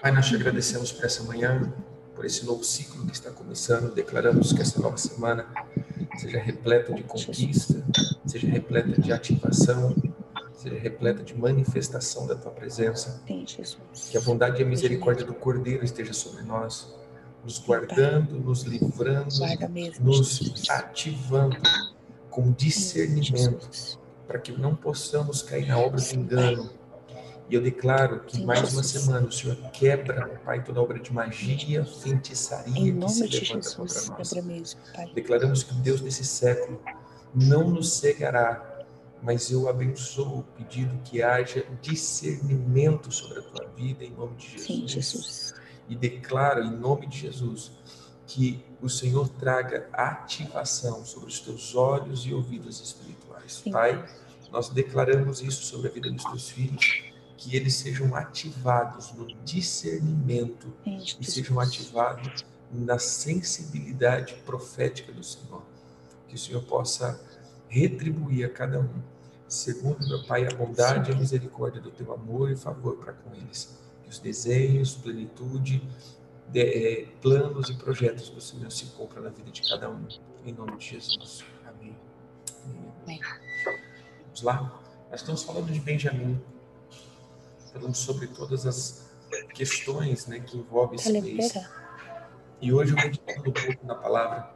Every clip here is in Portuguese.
Pai, nós te agradecemos por essa manhã, por esse novo ciclo que está começando. Declaramos que essa nova semana seja repleta de conquista, seja repleta de ativação, seja repleta de manifestação da tua presença. Que a bondade e a misericórdia do Cordeiro esteja sobre nós, nos guardando, nos livrando, nos ativando com discernimento, para que não possamos cair na obra do engano. E eu declaro que mais uma semana o Senhor quebra, Pai, toda obra de magia, feitiçaria que se levanta contra nós. Declaramos que o Deus desse século não nos cegará, mas eu abençoo, pedindo que haja discernimento sobre a tua vida em nome de Jesus. Sim, Jesus. E declaro em nome de Jesus que o Senhor traga ativação sobre os teus olhos e ouvidos espirituais. Sim. Pai, nós declaramos isso sobre a vida dos teus filhos, que eles sejam ativados no discernimento e sejam ativados na sensibilidade profética do Senhor. Que o Senhor possa retribuir a cada um, segundo, meu Pai, a bondade e a misericórdia do teu amor e favor para com eles. Que os desejos, plenitude, de, é, planos e projetos do Senhor se cumpram na vida de cada um. Em nome de Jesus. Amém. Amém. Vamos lá? Nós estamos falando de Benjamim, falando sobre todas as questões né, que envolvem esse mês. E hoje eu meditando um pouco na palavra,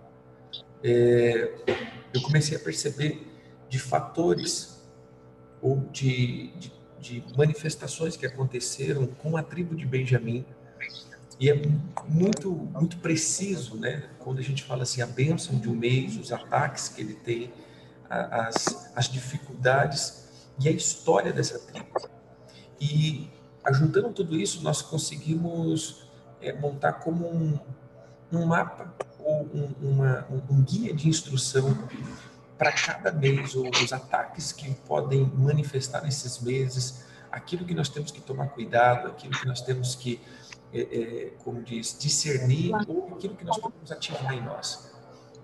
é, eu comecei a perceber de fatores ou de, de, de manifestações que aconteceram com a tribo de Benjamim e é muito, muito preciso, né? Quando a gente fala assim, a bênção de um mês, os ataques que ele tem, as, as dificuldades e a história dessa tribo. E ajuntando tudo isso, nós conseguimos é, montar como um, um mapa ou um, uma, um, guia de instrução para cada mês, ou os ataques que podem manifestar nesses meses, aquilo que nós temos que tomar cuidado, aquilo que nós temos que é, é, como diz, discernir ou aquilo que nós podemos ativar em nós.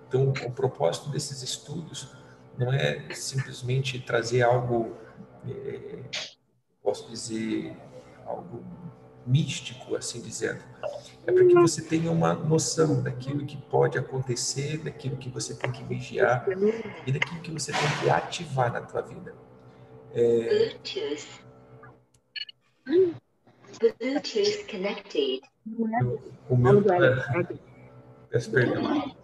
Então, o propósito desses estudos não é simplesmente trazer algo, posso dizer, algo místico, assim dizendo. É para que você tenha uma noção daquilo que pode acontecer, daquilo que você tem que vigiar e daquilo que você tem que ativar na tua vida. É... Bluetooth connected. O meu. Peço perdão.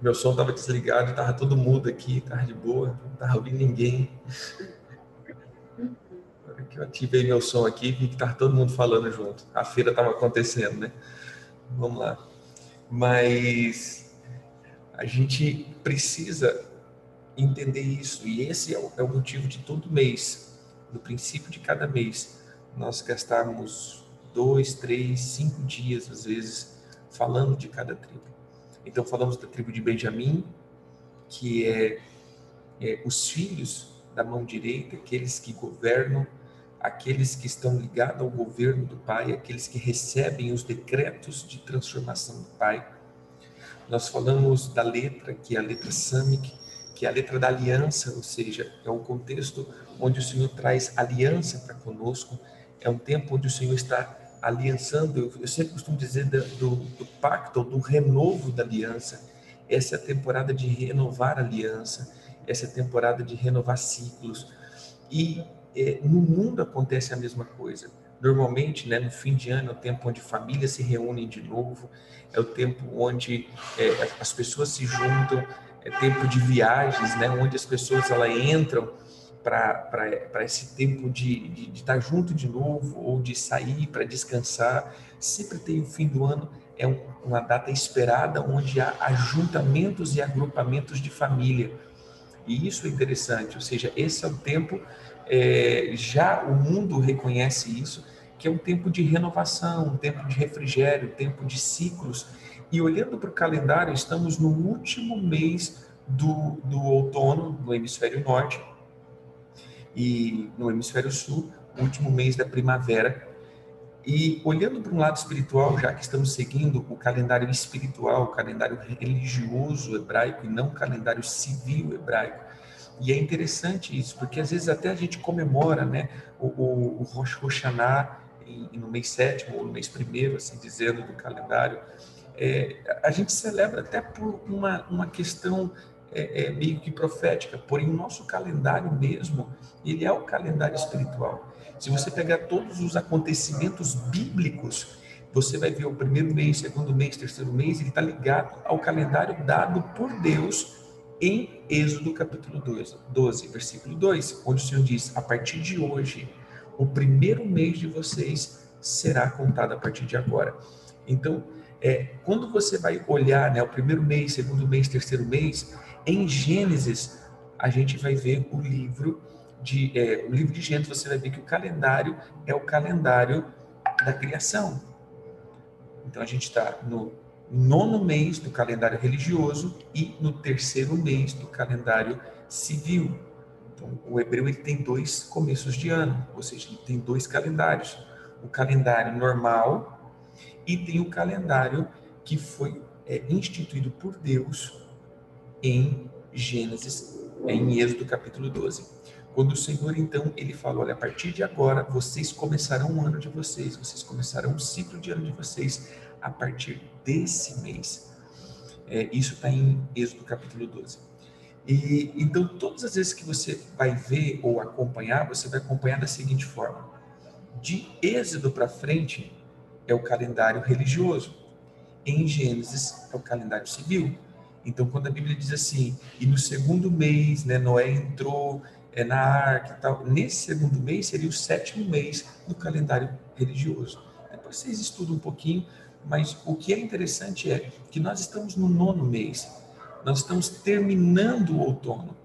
Meu som estava desligado, estava todo mudo aqui, estava de boa, não estava ouvindo ninguém. Que eu ativei meu som aqui, vi que estava todo mundo falando junto. A feira estava acontecendo, né? Vamos lá. Mas a gente precisa entender isso. E esse é o, é o motivo de todo mês, no princípio de cada mês, nós gastarmos dois, três, cinco dias, às vezes, falando de cada tribo. Então, falamos da tribo de Benjamim, que é, é os filhos da mão direita, aqueles que governam, aqueles que estão ligados ao governo do Pai, aqueles que recebem os decretos de transformação do Pai. Nós falamos da letra, que é a letra Samic, que é a letra da aliança, ou seja, é um contexto onde o Senhor traz aliança para conosco, é um tempo onde o Senhor está aliançando, eu sempre costumo dizer do, do pacto, do renovo da aliança. Essa é a temporada de renovar aliança, essa é a temporada de renovar ciclos. E é, no mundo acontece a mesma coisa. Normalmente, né, no fim de ano, é o tempo onde famílias se reúnem de novo, é o tempo onde é, as pessoas se juntam, é tempo de viagens, né, onde as pessoas ela entram para esse tempo de, de, de, estar junto de novo ou de sair para descansar. Sempre tem o fim do ano, é um, uma data esperada onde há ajuntamentos e agrupamentos de família. E isso é interessante, ou seja, esse é o tempo, é, já o mundo reconhece isso, que é um tempo de renovação, um tempo de refrigério, um tempo de ciclos e olhando para o calendário, estamos no último mês do, do outono no hemisfério norte e no hemisfério sul, último mês da primavera. E olhando para um lado espiritual, já que estamos seguindo o calendário espiritual, o calendário religioso hebraico e não o calendário civil hebraico, E é interessante isso, porque às vezes até a gente comemora né, o, o, o Rosh Hashanah no mês sétimo ou no mês primeiro, assim dizendo, do calendário. É, a gente celebra até por uma, uma questão é, é, meio que profética, porém o nosso calendário mesmo, ele é o calendário espiritual. Se você pegar todos os acontecimentos bíblicos, você vai ver o primeiro mês, segundo mês, terceiro mês, ele está ligado ao calendário dado por Deus em Êxodo capítulo 12, 12, versículo 2, onde o Senhor diz: A partir de hoje, o primeiro mês de vocês será contado a partir de agora. Então, é, quando você vai olhar né, o primeiro mês, segundo mês, terceiro mês, em Gênesis, a gente vai ver o livro de é, o livro de Gênesis, você vai ver que o calendário é o calendário da criação. Então a gente está no nono mês do calendário religioso e no terceiro mês do calendário civil. Então o hebreu ele tem dois começos de ano, ou seja, ele tem dois calendários: o calendário normal e tem o calendário que foi é, instituído por Deus em Gênesis, em Êxodo capítulo 12. Quando o Senhor, então, ele falou: olha, a partir de agora, vocês começarão o ano de vocês, vocês começarão o ciclo de ano de vocês a partir desse mês. É, isso está em Êxodo capítulo 12. E, então, todas as vezes que você vai ver ou acompanhar, você vai acompanhar da seguinte forma: de Êxodo para frente é o calendário religioso, em Gênesis é o calendário civil. Então, quando a Bíblia diz assim, e no segundo mês, né, Noé entrou é, na arca e tal, nesse segundo mês seria o sétimo mês do calendário religioso. Depois vocês estudam um pouquinho, mas o que é interessante é que nós estamos no nono mês, nós estamos terminando o outono.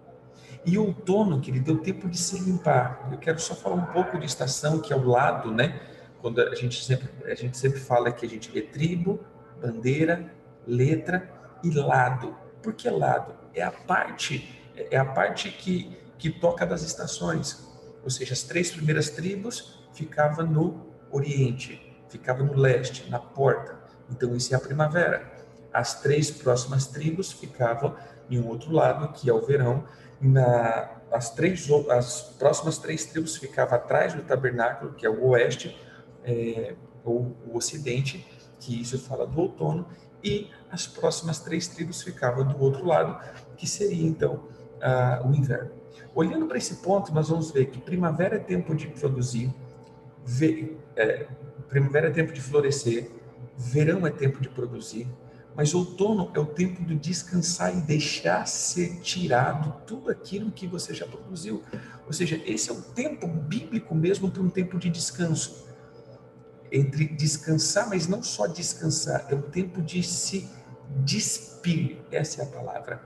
E o outono, que ele deu tempo de se limpar. Eu quero só falar um pouco de estação, que é o lado, né? Quando a gente sempre, a gente sempre fala que a gente vê tribo, bandeira, letra e lado. Por que lado? É a parte, é a parte que, que toca das estações. Ou seja, as três primeiras tribos ficavam no oriente, ficava no leste, na porta. Então isso é a primavera. As três próximas tribos ficavam em um outro lado, que é o verão. Na, as, três, as próximas três tribos ficavam atrás do tabernáculo, que é o oeste, é, ou o ocidente, que isso fala do outono, e as próximas três tribos ficavam do outro lado, que seria então uh, o inverno. Olhando para esse ponto, nós vamos ver que primavera é tempo de produzir, é, primavera é tempo de florescer, verão é tempo de produzir, mas outono é o tempo de descansar e deixar ser tirado tudo aquilo que você já produziu. Ou seja, esse é o tempo bíblico mesmo para um tempo de descanso. Entre descansar, mas não só descansar, é o tempo de se despir, essa é a palavra.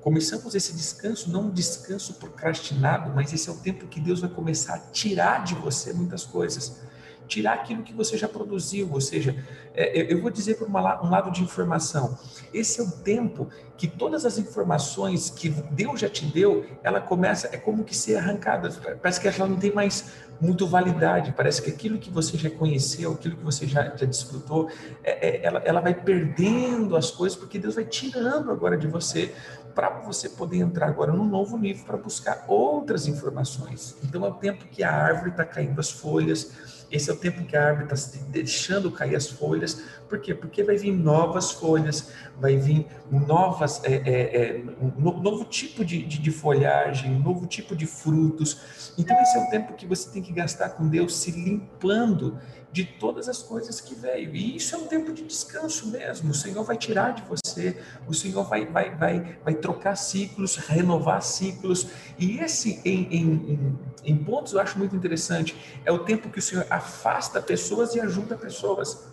Começamos esse descanso, não um descanso procrastinado, mas esse é o tempo que Deus vai começar a tirar de você muitas coisas tirar aquilo que você já produziu, ou seja, é, eu vou dizer por uma, um lado de informação, esse é o tempo que todas as informações que Deus já te deu, ela começa, é como que ser arrancada, parece que ela não tem mais muito validade, parece que aquilo que você já conheceu, aquilo que você já, já desfrutou, é, é, ela, ela vai perdendo as coisas, porque Deus vai tirando agora de você, para você poder entrar agora num novo nível para buscar outras informações. Então é o tempo que a árvore está caindo as folhas, esse é o tempo que a árvore está deixando cair as folhas. Por quê? Porque vai vir novas folhas, vai vir novas, é, é, é, um novo tipo de, de, de, folhagem, um novo tipo de frutos. Então, esse é o tempo que você tem que gastar com Deus se limpando de todas as coisas que veio. E isso é um tempo de descanso mesmo. O Senhor vai tirar de você, o Senhor vai, vai, vai, vai trocar ciclos, renovar ciclos. E esse, em, em, em, pontos, eu acho muito interessante, é o tempo que o Senhor afasta pessoas e ajuda pessoas.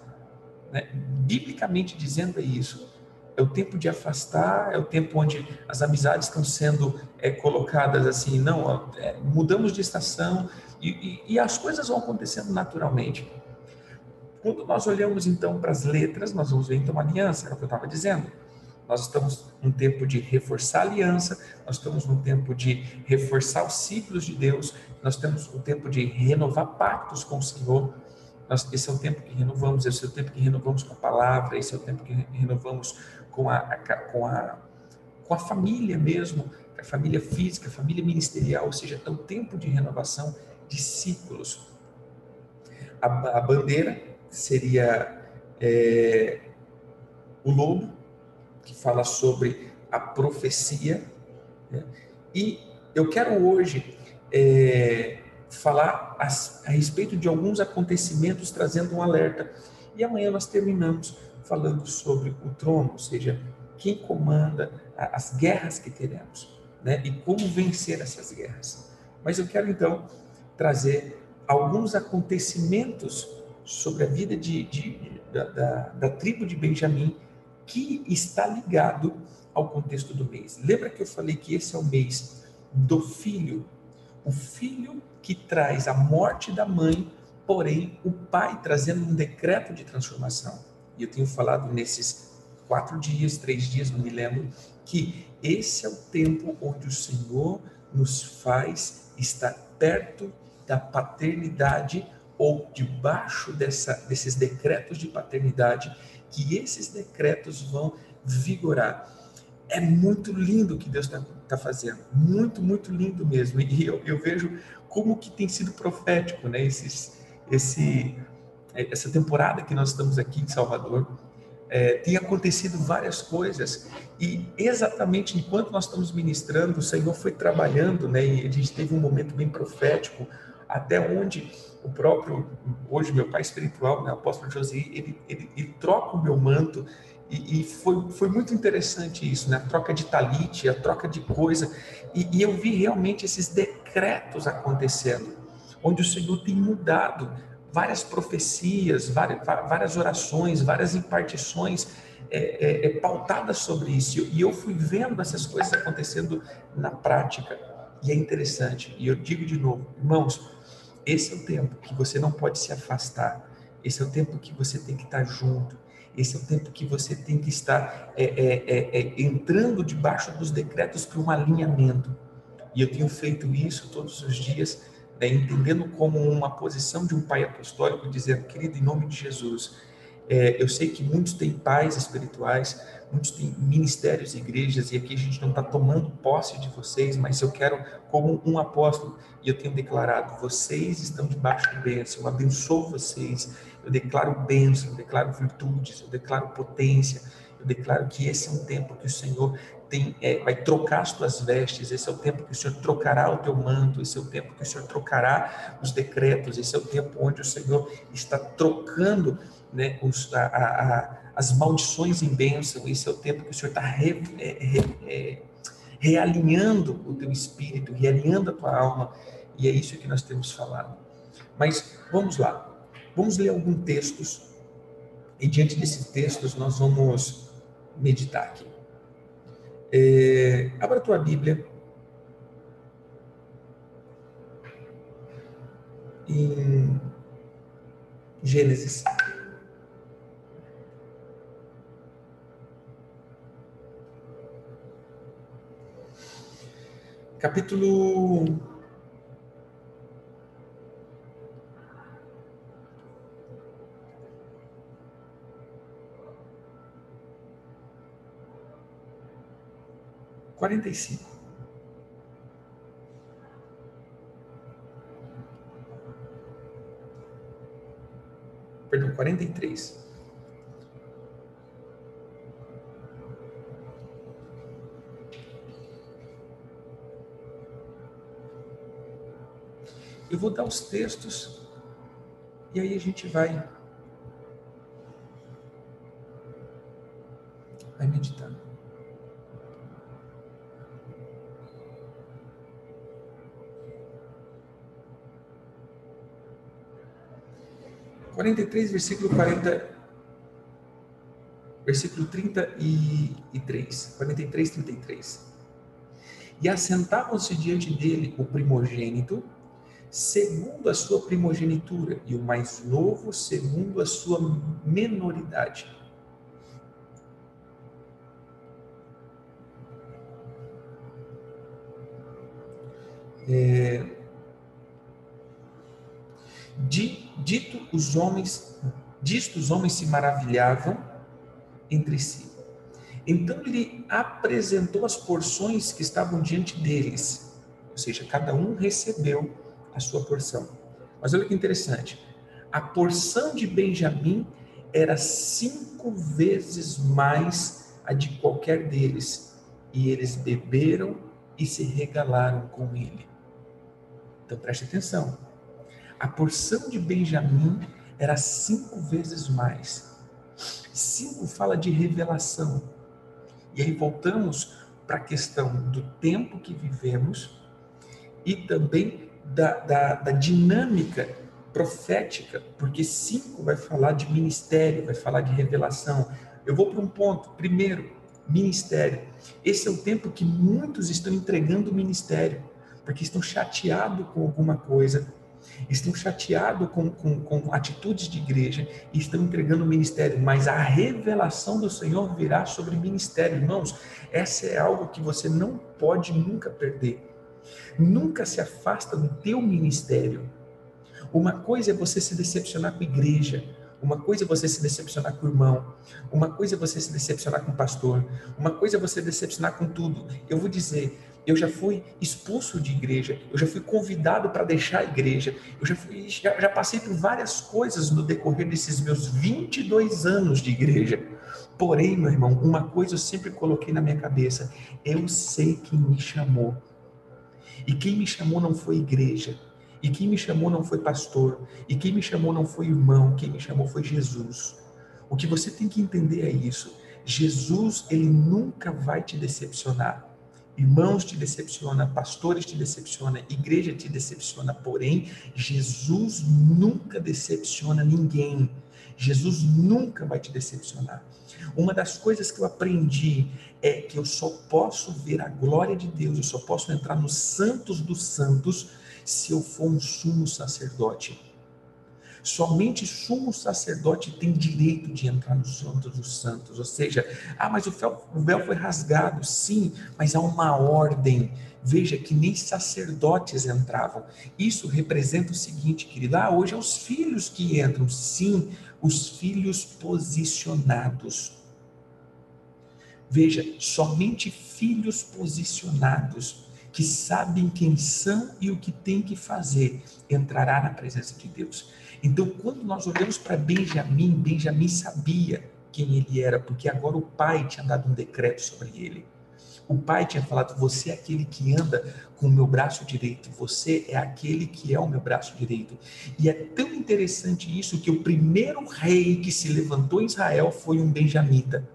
Né? Biblicamente dizendo é isso. É o tempo de afastar, é o tempo onde as amizades estão sendo é, colocadas assim, não, é, mudamos de estação e, e, e as coisas vão acontecendo naturalmente. Quando nós olhamos então para as letras, nós vamos ver então a aliança, é o que eu estava dizendo. Nós estamos num tempo de reforçar a aliança, nós estamos num tempo de reforçar os ciclos de Deus, nós temos um tempo de renovar pactos com o Senhor. Nós, esse é o tempo que renovamos, esse é o tempo que renovamos com a palavra, esse é o tempo que renovamos com a, a com a com a família mesmo, a família física, a família ministerial, ou seja, é um tempo de renovação de ciclos. A, a bandeira seria é, o lobo, que fala sobre a profecia, né? e eu quero hoje é, falar a, a respeito de alguns acontecimentos, trazendo um alerta. E amanhã nós terminamos falando sobre o trono, ou seja, quem comanda as guerras que teremos, né? E como vencer essas guerras. Mas eu quero então trazer alguns acontecimentos sobre a vida de, de da, da, da tribo de Benjamim que está ligado ao contexto do mês. Lembra que eu falei que esse é o mês do filho, o filho que traz a morte da mãe, porém o pai trazendo um decreto de transformação. E eu tenho falado nesses quatro dias, três dias, não me lembro, que esse é o tempo onde o Senhor nos faz estar perto da paternidade ou debaixo dessa, desses decretos de paternidade, que esses decretos vão vigorar. É muito lindo o que Deus está tá fazendo, muito, muito lindo mesmo. E eu, eu vejo como que tem sido profético, né? Esses, esse, essa temporada que nós estamos aqui em Salvador, é, tem acontecido várias coisas e exatamente enquanto nós estamos ministrando, o Senhor foi trabalhando, né? E a gente teve um momento bem profético, até onde o próprio, hoje meu pai espiritual, né, o apóstolo José, ele, ele, ele troca o meu manto e, e, foi, foi muito interessante isso, né? A troca de talite, a troca de coisa. E, e eu vi realmente esses decretos acontecendo, onde o Senhor tem mudado várias profecias, várias, várias orações, várias impartições é, é, é, pautadas sobre isso. E eu fui vendo essas coisas acontecendo na prática. E é interessante. E eu digo de novo, irmãos, esse é o tempo que você não pode se afastar. Esse é o tempo que você tem que estar junto. Esse é o tempo que você tem que estar é, é, é, é entrando debaixo dos decretos para um alinhamento. E eu tenho feito isso todos os dias né, entendendo como uma posição de um pai apostólico, dizendo, querido, em nome de Jesus, é, eu sei que muitos têm pais espirituais, muitos têm ministérios e igrejas, e aqui a gente não está tomando posse de vocês, mas eu quero, como um apóstolo, e eu tenho declarado, vocês estão debaixo de bênção, eu abençoo vocês, eu declaro bênção, eu declaro virtudes, eu declaro potência, eu declaro que esse é um tempo que o Senhor tem, é, vai trocar as tuas vestes, esse é o tempo que o Senhor trocará o teu manto, esse é o tempo que o Senhor trocará os decretos, esse é o tempo onde o Senhor está trocando né, os, a, a, as maldições em bênção, esse é o tempo que o Senhor está re, é, re, é, realinhando o teu espírito, realinhando a tua alma, e é isso que nós temos falado. Mas vamos lá, vamos ler alguns textos, e diante desses textos nós vamos meditar aqui. É, abra a tua Bíblia em Gênesis. Capítulo quarenta e cinco. Perdão, quarenta e três. Eu vou dar os textos e aí a gente vai vai meditando. 43, versículo 40, versículo 33, 43, 33. E assentavam-se diante dele o primogênito, segundo a sua primogenitura, e o mais novo, segundo a sua menoridade. É, dito os homens, disto os homens se maravilhavam entre si. Então ele apresentou as porções que estavam diante deles, ou seja, cada um recebeu a sua porção. Mas olha que interessante, a porção de Benjamim era cinco vezes mais a de qualquer deles, e eles beberam e se regalaram com ele. Então preste atenção, a porção de Benjamim era cinco vezes mais. Cinco fala de revelação e aí voltamos para a questão do tempo que vivemos e também da, da, da dinâmica profética, porque cinco vai falar de ministério, vai falar de revelação. Eu vou para um ponto. Primeiro, ministério. Esse é o tempo que muitos estão entregando o ministério, porque estão chateados com alguma coisa, estão chateados com, com, com atitudes de igreja e estão entregando o ministério, mas a revelação do Senhor virá sobre ministério. Irmãos, essa é algo que você não pode nunca perder. Nunca se afasta do teu ministério. Uma coisa é você se decepcionar com a igreja, uma coisa é você se decepcionar com o irmão, uma coisa é você se decepcionar com o pastor, uma coisa é você decepcionar com tudo. Eu vou dizer, eu já fui expulso de igreja, eu já fui convidado para deixar a igreja, eu já, fui, já, já passei por várias coisas no decorrer desses meus 22 anos de igreja. Porém, meu irmão, uma coisa eu sempre coloquei na minha cabeça: eu sei quem me chamou. E quem me chamou não foi igreja, e quem me chamou não foi pastor, e quem me chamou não foi irmão, quem me chamou foi Jesus. O que você tem que entender é isso. Jesus, ele nunca vai te decepcionar. Irmãos te decepciona, pastores te decepciona, igreja te decepciona, porém, Jesus nunca decepciona ninguém. Jesus nunca vai te decepcionar. Uma das coisas que eu aprendi é que eu só posso ver a glória de Deus, eu só posso entrar nos santos dos santos se eu for um sumo sacerdote. Somente sumo sacerdote tem direito de entrar no Santo dos Santos. Ou seja, ah, mas o véu, o véu foi rasgado. Sim, mas há uma ordem. Veja que nem sacerdotes entravam. Isso representa o seguinte, querido. Ah, hoje é os filhos que entram. Sim, os filhos posicionados. Veja, somente filhos posicionados que sabem quem são e o que tem que fazer entrará na presença de Deus. Então, quando nós olhamos para Benjamim, Benjamim sabia quem ele era, porque agora o pai tinha dado um decreto sobre ele. O pai tinha falado: Você é aquele que anda com o meu braço direito, você é aquele que é o meu braço direito. E é tão interessante isso que o primeiro rei que se levantou em Israel foi um benjamita,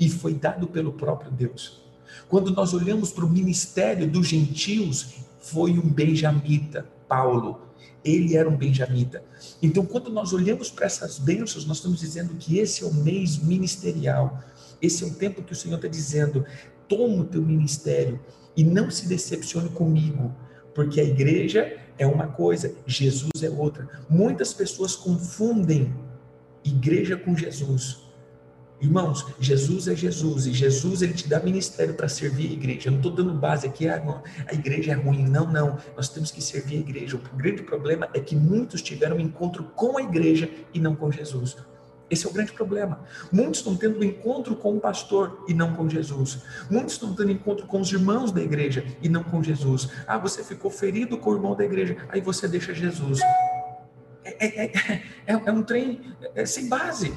e foi dado pelo próprio Deus. Quando nós olhamos para o ministério dos gentios, foi um benjamita, Paulo ele era um benjamita. Então, quando nós olhamos para essas bênçãos, nós estamos dizendo que esse é o mês ministerial. Esse é o tempo que o Senhor está dizendo: toma o teu ministério e não se decepcione comigo, porque a igreja é uma coisa, Jesus é outra. Muitas pessoas confundem igreja com Jesus. Irmãos, Jesus é Jesus e Jesus ele te dá ministério para servir a igreja. Eu não estou dando base aqui, ah, a igreja é ruim. Não, não. Nós temos que servir a igreja. O grande problema é que muitos tiveram um encontro com a igreja e não com Jesus. Esse é o grande problema. Muitos estão tendo um encontro com o pastor e não com Jesus. Muitos estão tendo encontro com os irmãos da igreja e não com Jesus. Ah, você ficou ferido com o irmão da igreja, aí você deixa Jesus. É, é, é, é, é um trem é, sem base.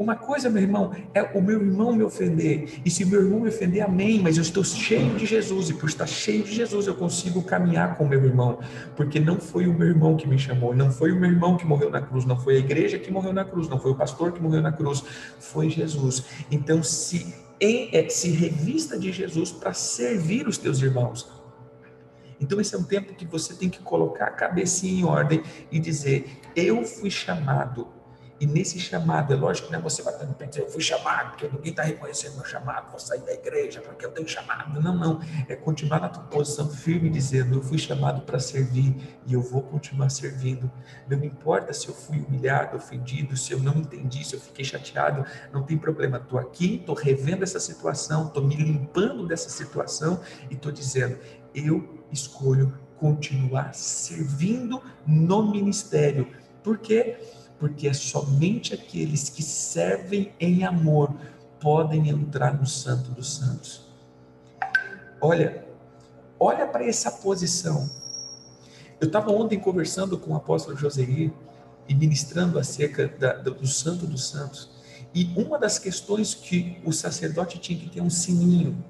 Uma coisa, meu irmão, é o meu irmão me ofender. E se meu irmão me ofender, amém. Mas eu estou cheio de Jesus. E por estar cheio de Jesus, eu consigo caminhar com meu irmão. Porque não foi o meu irmão que me chamou. Não foi o meu irmão que morreu na cruz. Não foi a igreja que morreu na cruz. Não foi o pastor que morreu na cruz. Foi Jesus. Então, se, é, se revista de Jesus para servir os teus irmãos. Então, esse é um tempo que você tem que colocar a cabecinha em ordem e dizer: Eu fui chamado e nesse chamado, é lógico que não é você no pé dizer, eu fui chamado, porque ninguém está reconhecendo meu chamado, vou sair da igreja porque eu tenho chamado. Não, não. É continuar na tua posição firme, dizendo, eu fui chamado para servir e eu vou continuar servindo. Não importa se eu fui humilhado, ofendido, se eu não entendi, se eu fiquei chateado, não tem problema. Estou aqui, estou revendo essa situação, estou me limpando dessa situação e estou dizendo, eu escolho continuar servindo no ministério. Por quê? Porque é somente aqueles que servem em amor podem entrar no Santo dos Santos. Olha, olha para essa posição. Eu estava ontem conversando com o apóstolo Joseir e ministrando acerca da, do Santo dos Santos. E uma das questões que o sacerdote tinha que ter um sininho.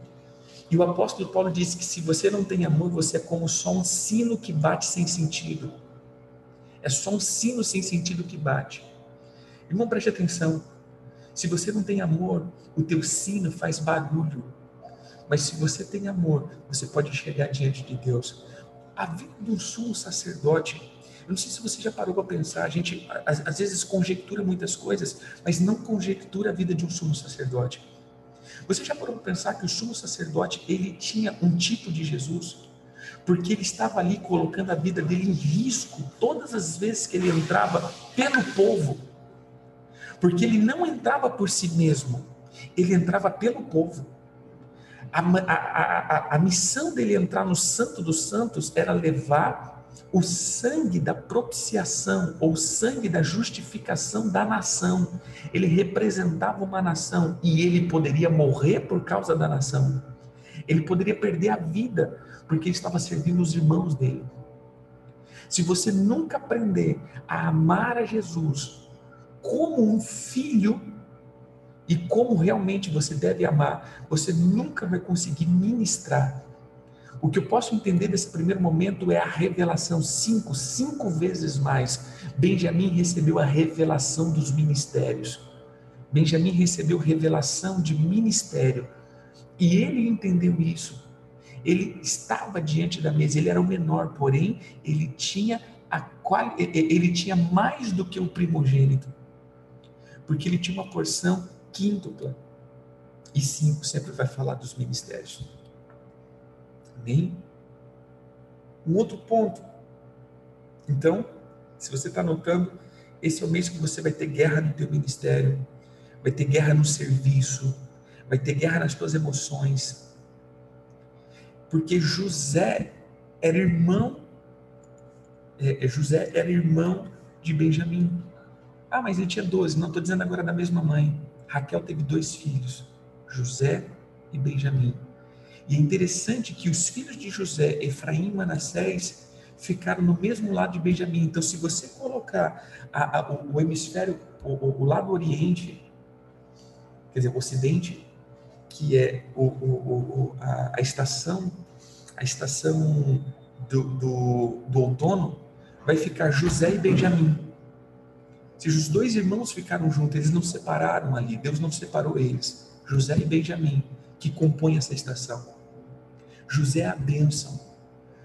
E o apóstolo Paulo disse que se você não tem amor, você é como só um sino que bate sem sentido. É só um sino sem sentido que bate. Irmão, preste atenção. Se você não tem amor, o teu sino faz barulho. Mas se você tem amor, você pode chegar diante de Deus. A vida do sumo sacerdote, eu não sei se você já parou para pensar, a gente às, às vezes conjectura muitas coisas, mas não conjectura a vida de um sumo sacerdote. Você já parou para pensar que o sumo sacerdote, ele tinha um tipo de Jesus? Porque ele estava ali colocando a vida dele em risco todas as vezes que ele entrava pelo povo. Porque ele não entrava por si mesmo, ele entrava pelo povo. A, a, a, a, missão dele entrar no Santo dos Santos era levar o sangue da propiciação, ou sangue da justificação da nação. Ele representava uma nação e ele poderia morrer por causa da nação. Ele poderia perder a vida porque ele estava servindo os irmãos dele. Se você nunca aprender a amar a Jesus como um filho, e como realmente você deve amar, você nunca vai conseguir ministrar. O que eu posso entender desse primeiro momento é a revelação, cinco, cinco vezes mais. Benjamin recebeu a revelação dos ministérios. Benjamin recebeu revelação de ministério. E ele entendeu isso. Ele estava diante da mesa, ele era o menor, porém, ele tinha a qual, ele tinha mais do que o primogênito. Porque ele tinha uma porção quíntupla. E cinco sempre vai falar dos ministérios. Amém? Um outro ponto. Então, se você está notando, esse é o mês que você vai ter guerra no teu ministério, vai ter guerra no serviço, vai ter guerra nas tuas emoções. Porque José era irmão, é, é José era irmão de Benjamim. Ah, mas ele tinha 12. Não, estou dizendo agora da mesma mãe. Raquel teve dois filhos, José e Benjamim. E é interessante que os filhos de José, Efraim e Manassés, ficaram no mesmo lado de Benjamim. Então, se você colocar a, a, o, o, hemisfério, o, o, lado oriente, quer dizer, o ocidente, que é o, a, a, estação, a estação do, do, do outono, vai ficar José e Benjamim. Se os dois irmãos ficaram juntos, eles não separaram ali, Deus não separou eles. José e Benjamim, que compõem essa estação. José é a bênção.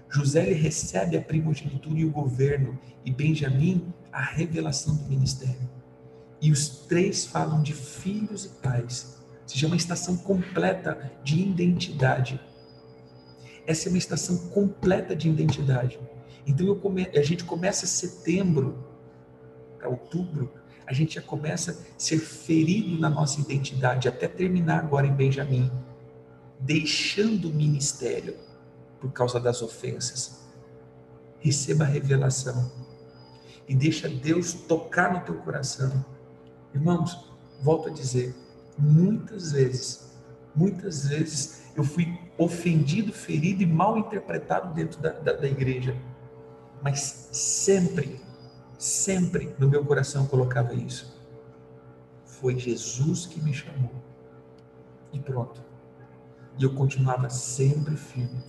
José ele recebe a primogenitura e o governo, e Benjamim a revelação do ministério. E os três falam de filhos e pais. Seja, uma estação completa de identidade. Essa é uma estação completa de identidade. Então come... a gente começa setembro para outubro, a gente já começa a ser ferido na nossa identidade, até terminar agora em Benjamim, deixando o ministério por causa das ofensas. Receba a revelação e deixa Deus tocar no teu coração. Irmãos, volto a dizer, muitas vezes, muitas vezes eu fui ofendido, ferido e mal interpretado dentro da, da, da igreja, mas sempre Sempre no meu coração colocava isso. Foi Jesus que me chamou. E pronto. E eu continuava sempre firme.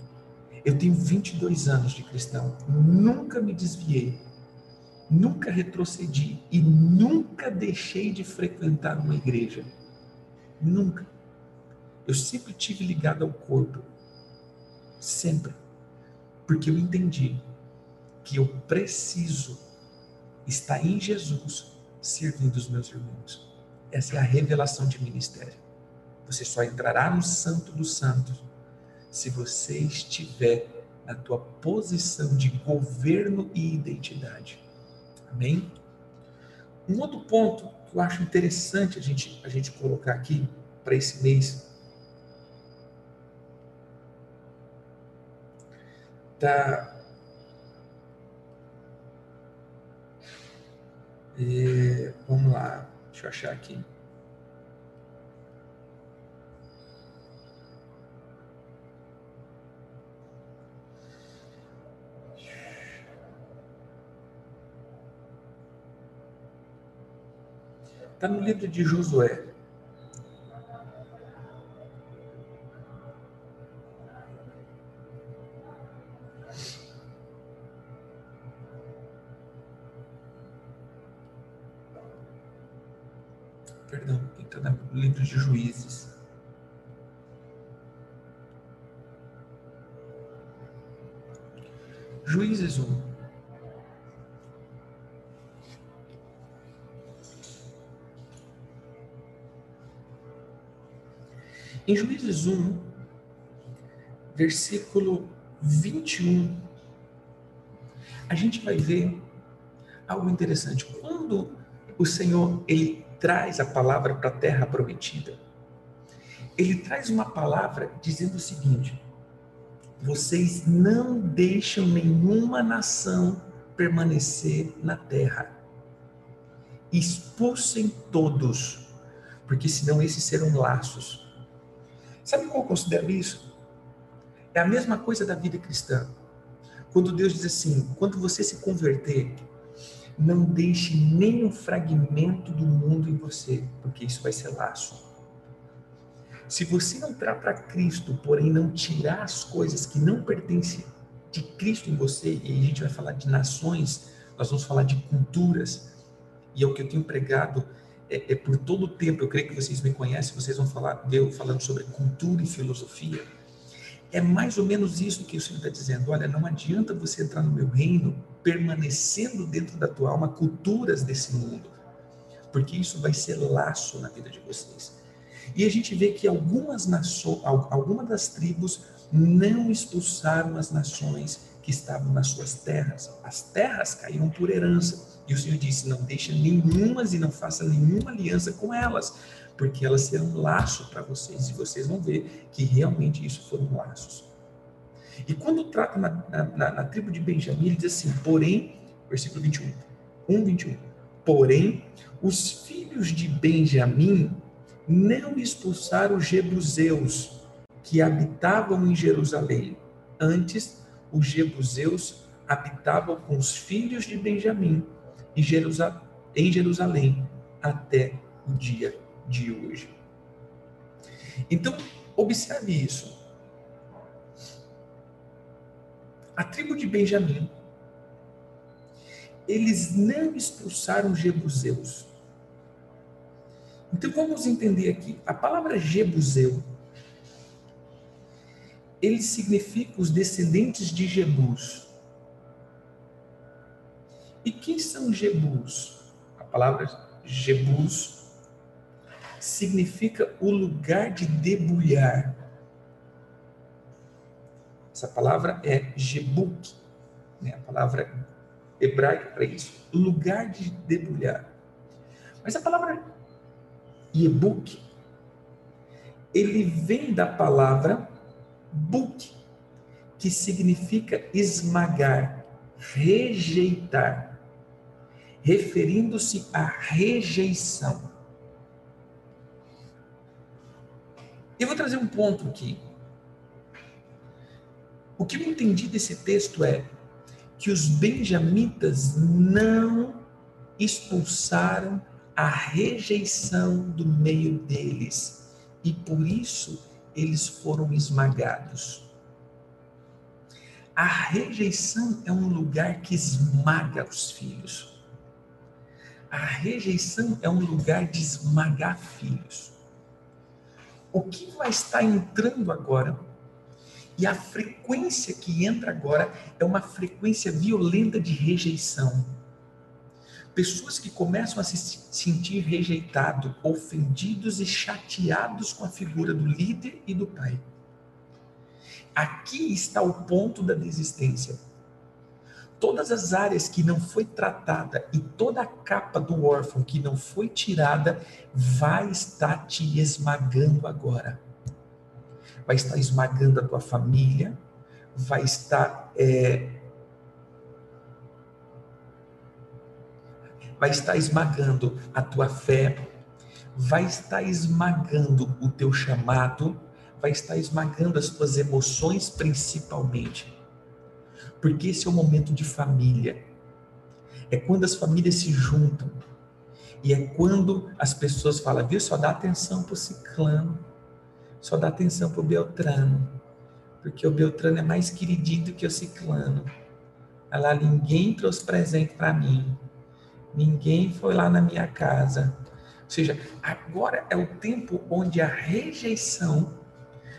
Eu tenho 22 anos de cristão. Nunca me desviei. Nunca retrocedi. E nunca deixei de frequentar uma igreja. Nunca. Eu sempre tive ligado ao corpo. Sempre. Porque eu entendi que eu preciso está em Jesus servindo os meus irmãos. Essa é a revelação de ministério. Você só entrará no Santo dos Santos se você estiver na tua posição de governo e identidade. Amém? Um outro ponto que eu acho interessante a gente, a gente colocar aqui para esse mês tá vamos lá, deixa eu achar aqui. Está no livro de Josué. Perdão, está no livro de Juízes. Juízes 1. Em Juízes 1, versículo 21, a gente vai ver algo interessante. Quando o Senhor ele traz a palavra para a terra prometida, ele traz uma palavra dizendo o seguinte: vocês não deixam nenhuma nação permanecer na terra. Expulsem todos, porque senão esses serão laços. Sabe qual eu considero isso? É a mesma coisa da vida cristã. Quando Deus diz assim: quando você se converter, não deixe nenhum fragmento do mundo em você, porque isso vai ser laço. Se você entrar para Cristo, porém não tirar as coisas que não pertencem de Cristo em você, e a gente vai falar de nações, nós vamos falar de culturas, e é o que eu tenho pregado é, é por todo o tempo, eu creio que vocês me conhecem, vocês vão falar, eu falando sobre cultura e filosofia. É mais ou menos isso que o Senhor está dizendo. Olha, não adianta você entrar no meu reino permanecendo dentro da tua alma culturas desse mundo, porque isso vai ser laço na vida de vocês. E a gente vê que algumas nações, algumas das tribos não expulsaram as nações que estavam nas suas terras. As terras caíram por herança. E o Senhor disse: não deixa nenhumas e não faça nenhuma aliança com elas, porque elas serão laço para vocês. E vocês vão ver que realmente isso foram laços. E quando trata na, na, na tribo de Benjamim, ele diz assim: porém, versículo 21, 1, 21. Porém, os filhos de Benjamim não expulsaram os jebuseus que habitavam em Jerusalém. Antes, os jebuseus habitavam com os filhos de Benjamim em Jerusalém até o dia de hoje. Então, observe isso. A tribo de Benjamim, eles não expulsaram os jebuseus. Então vamos entender aqui. A palavra Jebuseu, ele significa os descendentes de Jebus. E quem são Jebus? A palavra Jebus significa o lugar de debulhar. Essa palavra é Jebuk, né? a palavra hebraica para isso, lugar de debulhar. Mas a palavra e-book, ele vem da palavra book, que significa esmagar, rejeitar, referindo-se à rejeição. Eu vou trazer um ponto aqui. O que eu entendi desse texto é que os benjamitas não expulsaram a rejeição do meio deles e por isso eles foram esmagados. A rejeição é um lugar que esmaga os filhos. A rejeição é um lugar de esmagar filhos. O que vai estar entrando agora e a frequência que entra agora é uma frequência violenta de rejeição Pessoas que começam a se sentir rejeitados, ofendidos e chateados com a figura do líder e do pai. Aqui está o ponto da desistência. Todas as áreas que não foi tratada e toda a capa do órfão que não foi tirada vai estar te esmagando agora. Vai estar esmagando a tua família, vai estar é, vai estar esmagando a tua fé, vai estar esmagando o teu chamado, vai estar esmagando as tuas emoções principalmente. Porque esse é o momento de família. É quando as famílias se juntam. E é quando as pessoas falam, viu, só dá atenção para o ciclano, só dá atenção para o Beltrano, porque o Beltrano é mais queridinho que o ciclano. Olha lá, ninguém trouxe presente para mim, ninguém foi lá na minha casa. Ou seja, agora é o tempo onde a rejeição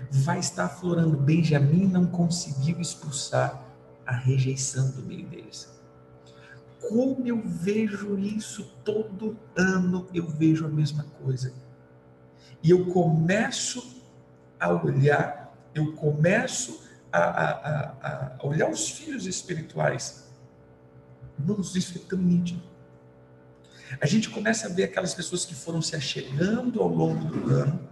vai estar aflorando. Benjamim não conseguiu expulsar a rejeição do meio deles. Como eu vejo isso todo ano, eu vejo a mesma coisa. E eu começo a olhar, eu começo a, a, a, olhar os filhos espirituais. Irmãos, isso é tão nítido. A gente começa a ver aquelas pessoas que foram se achegando ao longo do ano,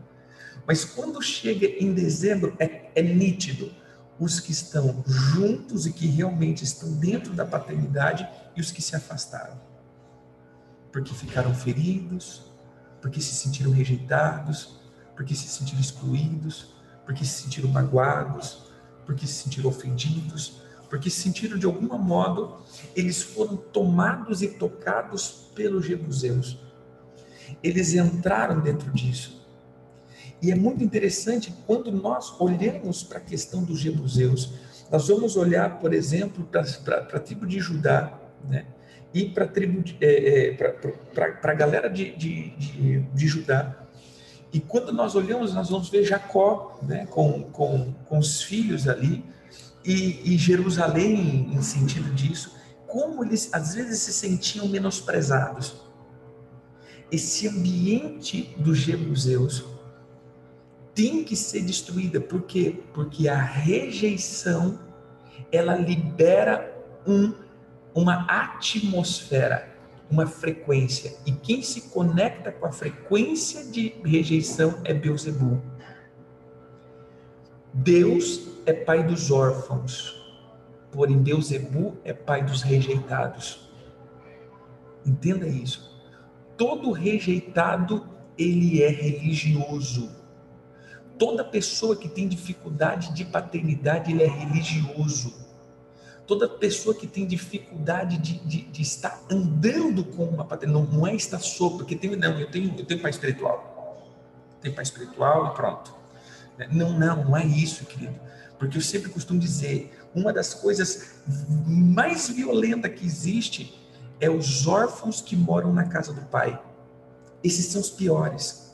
mas quando chega em dezembro, é, é nítido os que estão juntos e que realmente estão dentro da paternidade e os que se afastaram. Porque ficaram feridos, porque se sentiram rejeitados, porque se sentiram excluídos, porque se sentiram magoados, porque se sentiram ofendidos, porque se sentiram de algum modo, eles foram tomados e tocados pelos jebuseus. Eles entraram dentro disso. E é muito interessante quando nós olhamos para a questão dos jebuseus, nós vamos olhar, por exemplo, para a tribo de Judá, né? e para a tribo, é, é, para a galera de, de, de, de, Judá. E quando nós olhamos, nós vamos ver Jacó né? com, com, com os filhos ali, e, e Jerusalém, em sentido disso, como eles às vezes se sentiam menosprezados. Esse ambiente dos jebuseus tem que ser destruída. Por quê? Porque a rejeição ela libera um, uma atmosfera, uma frequência. E quem se conecta com a frequência de rejeição é Beuzebu. Deus é pai dos órfãos, porém Beuzebu é pai dos rejeitados. Entenda isso. Todo rejeitado ele é religioso. Toda pessoa que tem dificuldade de paternidade, ele é religioso. Toda pessoa que tem dificuldade de, de, de estar andando com uma paternidade, não, não é estar sobre, porque tem, não, eu tenho, eu tenho pai espiritual. Tenho pai espiritual e pronto. Não, não, não é isso, querido. Porque eu sempre costumo dizer, uma das coisas mais violentas que existe é os órfãos que moram na casa do pai. Esses são os piores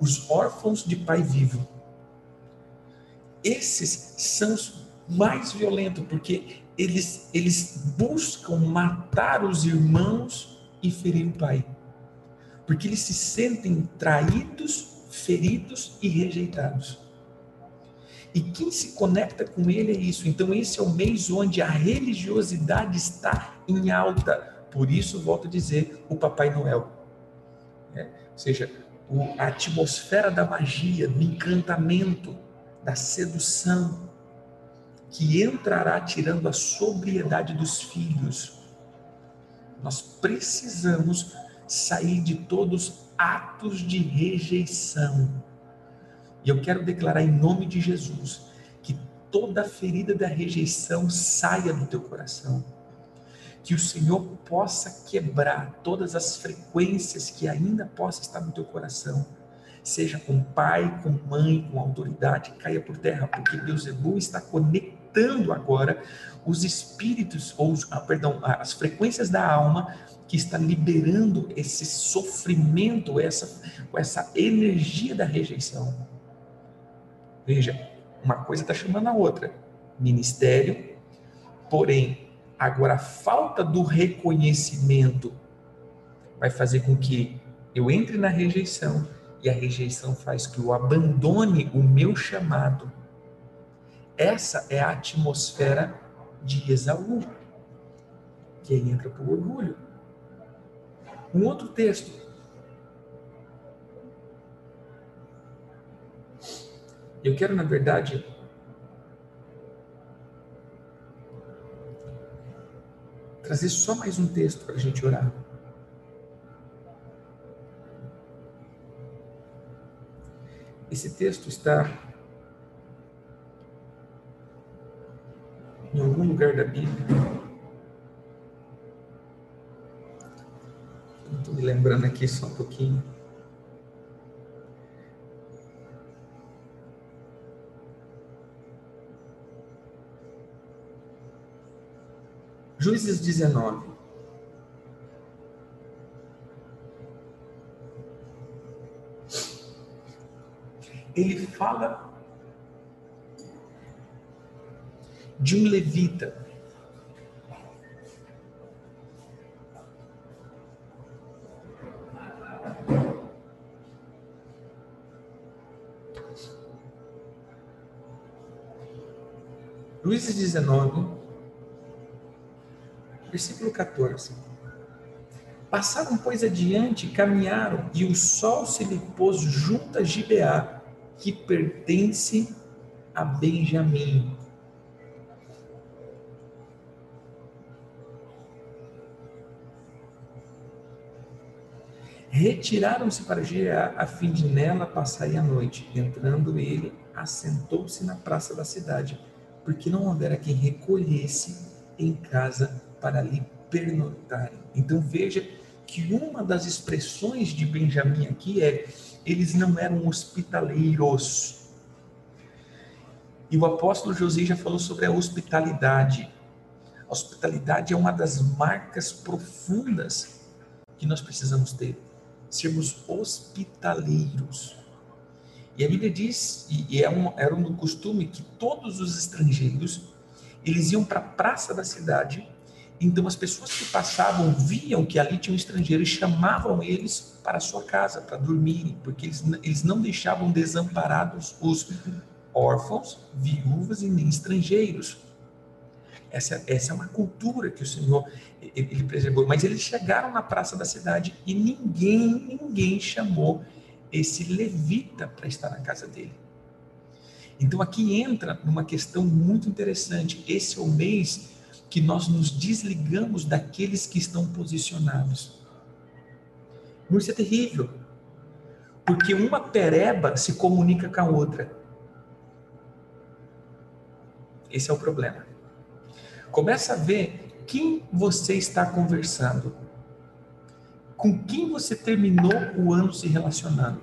os órfãos de pai vivo. Esses são os mais violentos, porque eles, eles buscam matar os irmãos e ferir o pai. Porque eles se sentem traídos, feridos e rejeitados. E quem se conecta com ele é isso. Então, esse é o mês onde a religiosidade está em alta. Por isso, volto a dizer, o Papai Noel. É, ou seja, a atmosfera da magia, do encantamento, da sedução, que entrará tirando a sobriedade dos filhos. Nós precisamos sair de todos atos de rejeição. E eu quero declarar em nome de Jesus que toda ferida da rejeição saia do teu coração que o Senhor possa quebrar todas as frequências que ainda possa estar no teu coração, seja com pai, com mãe, com autoridade, caia por terra, porque Deus bom está conectando agora os espíritos, ou ah, perdão, as frequências da alma que está liberando esse sofrimento, essa, essa energia da rejeição. Veja, uma coisa está chamando a outra. Ministério, porém, Agora, a falta do reconhecimento vai fazer com que eu entre na rejeição e a rejeição faz que eu abandone o meu chamado. Essa é a atmosfera de Esaú, que aí entra o orgulho. Um outro texto. Eu quero, na verdade, trazer só mais um texto para a gente orar. Esse texto está em algum lugar da Bíblia. Estou me lembrando aqui só um pouquinho. Juízes 19. Ele fala de um levita. Juízes 19, versículo 14. Passaram, pois, adiante, caminharam, e o sol se lhe pôs junto a Gibeá, que pertence a Benjamim. Retiraram-se para Gibeá, a fim de nela passarem a noite. Entrando ele, assentou-se na praça da cidade, porque não houvera quem recolhesse em casa para lhe pernoitarem. Então veja que uma das expressões de Benjamim aqui é eles não eram hospitaleiros. E o apóstolo José já falou sobre a hospitalidade. A hospitalidade é uma das marcas profundas que nós precisamos ter. Sermos hospitaleiros. E a Bíblia diz, e é era um costume, que todos os estrangeiros, eles iam para a praça da cidade então as pessoas que passavam viam que ali tinha um estrangeiro e chamavam eles para a sua casa, para dormirem, porque eles, eles não deixavam desamparados os órfãos, viúvas e nem estrangeiros. Essa, essa é uma cultura que o Senhor ele, preservou. Mas eles chegaram na praça da cidade e ninguém, ninguém chamou esse levita para estar na casa dele. Então aqui entra numa questão muito interessante. Esse é o mês que nós nos desligamos daqueles que estão posicionados. Isso é terrível. Porque uma pereba se comunica com a outra. Esse é o problema. Começa a ver quem você está conversando. Com quem você terminou o ano se relacionando.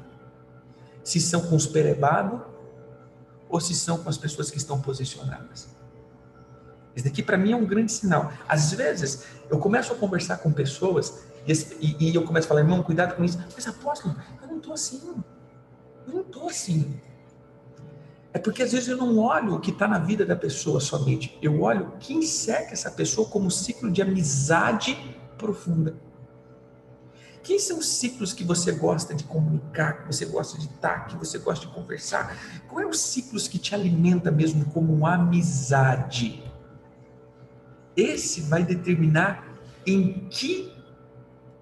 Se são com os perebados ou se são com as pessoas que estão posicionadas. Isso daqui para mim é um grande sinal. Às vezes eu começo a conversar com pessoas e, e, e eu começo a falar, irmão, cuidado com isso. Mas apóstolo, eu não estou assim. Eu não estou assim. É porque às vezes eu não olho o que está na vida da pessoa somente. Eu olho quem cerca essa pessoa como ciclo de amizade profunda. Quem são os ciclos que você gosta de comunicar, que você gosta de estar, que você gosta de conversar? Qual é os ciclos que te alimenta mesmo como amizade? Esse vai determinar em que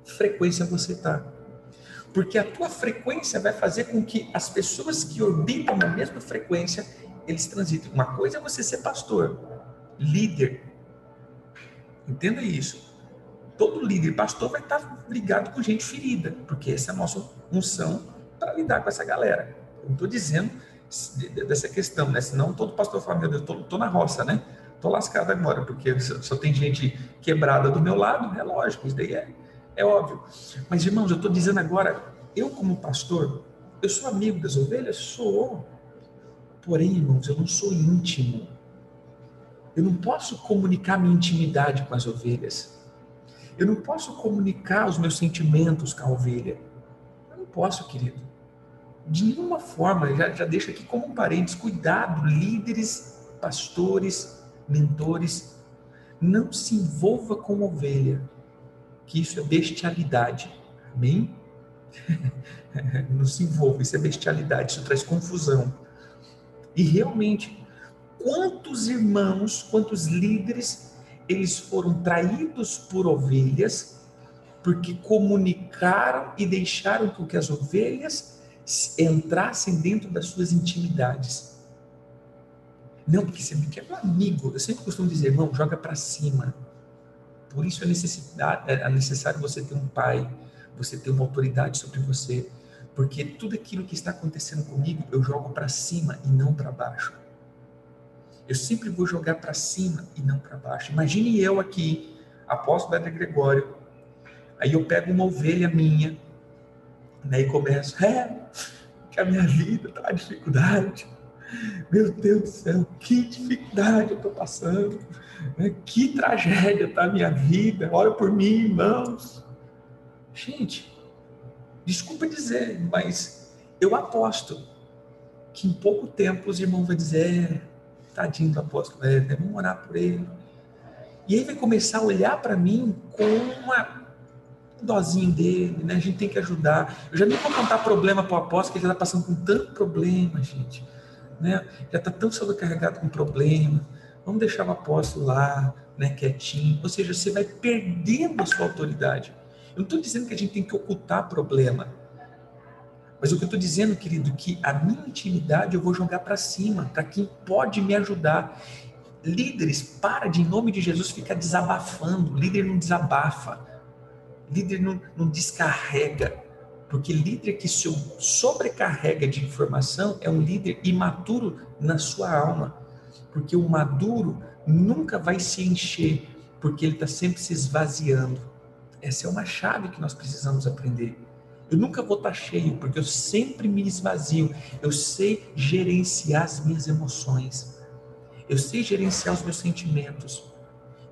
frequência você está. Porque a tua frequência vai fazer com que as pessoas que orbitam na mesma frequência, eles transitem. Uma coisa é você ser pastor, líder. Entenda isso. Todo líder, pastor, vai estar ligado com gente ferida, porque essa é a nossa função para lidar com essa galera. Eu não estou dizendo dessa questão, né? Senão todo pastor fala, meu Deus, estou na roça, né? Tô lascado agora, porque só tem gente quebrada do meu lado, é lógico, isso daí é, é óbvio. Mas, irmãos, eu estou dizendo agora, eu como pastor, eu sou amigo das ovelhas? Sou. Porém, irmãos, eu não sou íntimo. Eu não posso comunicar minha intimidade com as ovelhas. Eu não posso comunicar os meus sentimentos com a ovelha. Eu não posso, querido. De nenhuma forma, já, já deixo aqui como um parênteses, cuidado, líderes, pastores, mentores, não se envolva com ovelha, que isso é bestialidade. Amém? não se envolva, isso é bestialidade, isso traz confusão. E realmente, quantos irmãos, quantos líderes, eles foram traídos por ovelhas, porque comunicaram e deixaram que as ovelhas entrassem dentro das suas intimidades. Não, porque você me quer um amigo. Eu sempre costumo dizer, irmão, joga para cima. Por isso é, necessidade, é necessário você ter um pai, você ter uma autoridade sobre você. Porque tudo aquilo que está acontecendo comigo, eu jogo para cima e não para baixo. Eu sempre vou jogar para cima e não para baixo. Imagine eu aqui, apóstolo Pedro Gregório, Aí eu pego uma ovelha minha, né, e começo, é, que a minha vida tá uma dificuldade. Meu Deus do céu, que dificuldade eu estou passando. Né? Que tragédia está a minha vida. Ora por mim, irmãos. Gente, desculpa dizer, mas eu aposto que em pouco tempo os irmãos vão dizer, é, tadinho do apóstolo, é, vamos orar por ele. E aí vai começar a olhar para mim com uma um dozinho dele, né? A gente tem que ajudar. Eu já nem vou contar problema para o apóstolo, que ele está passando com tanto problema, gente. Né? Já está tão sobrecarregado com problema. Vamos deixar o apóstolo lá, né, quietinho. Ou seja, você vai perdendo a sua autoridade. Eu não estou dizendo que a gente tem que ocultar problema. Mas o que eu estou dizendo, querido, que a minha intimidade eu vou jogar para cima, para quem pode me ajudar. Líderes, para de, em nome de Jesus, ficar desabafando. Líder não desabafa. Líder não, não descarrega. Porque líder que se sobrecarrega de informação é um líder imaturo na sua alma. Porque o maduro nunca vai se encher, porque ele está sempre se esvaziando. Essa é uma chave que nós precisamos aprender. Eu nunca vou estar cheio, porque eu sempre me esvazio. Eu sei gerenciar as minhas emoções. Eu sei gerenciar os meus sentimentos.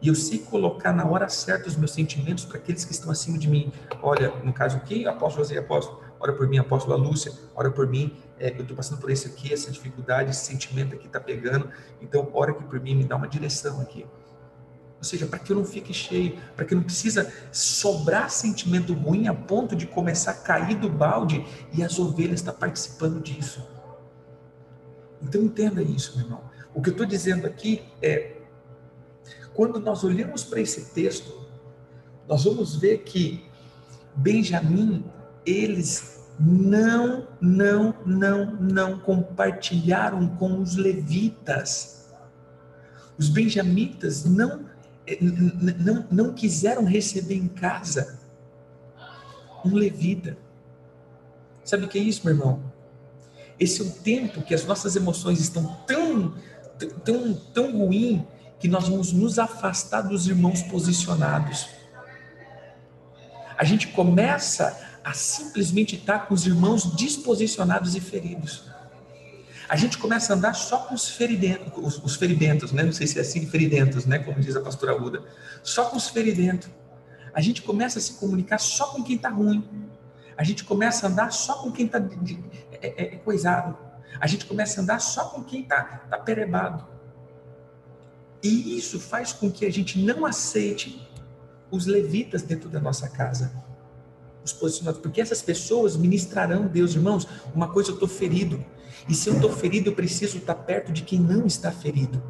E eu sei colocar na hora certa os meus sentimentos para aqueles que estão acima de mim. Olha, no caso aqui, apóstolo José, apóstolo, ora por mim, apóstola Lúcia, ora por mim, é, eu estou passando por isso aqui, essa dificuldade, esse sentimento aqui está pegando, então ora aqui por mim, me dá uma direção aqui. Ou seja, para que eu não fique cheio, para que não precisa sobrar sentimento ruim a ponto de começar a cair do balde e as ovelhas estão tá participando disso. Então entenda isso, meu irmão. O que eu estou dizendo aqui é, quando nós olhamos para esse texto, nós vamos ver que Benjamim, eles não, não, não, não compartilharam com os levitas. Os benjamitas não não, não quiseram receber em casa um levita. Sabe o que é isso, meu irmão? Esse é o tempo que as nossas emoções estão tão, tão, tão ruim que nós vamos nos afastar dos irmãos posicionados. A gente começa a simplesmente estar com os irmãos desposicionados e feridos a gente começa a andar só com os feridentos, os, os feridentos, né? Não sei se é assim, feridentos, né? Como diz a pastora Uda. Só com os feridentos. A gente começa a se comunicar só com quem está ruim. A gente começa a andar só com quem está é, é, é, coisado. A gente começa a andar só com quem está tá perebado. E isso faz com que a gente não aceite os levitas dentro da nossa casa. Os posicionados, porque essas pessoas ministrarão Deus, irmãos. Uma coisa eu estou ferido, e se eu estou ferido, eu preciso estar perto de quem não está ferido.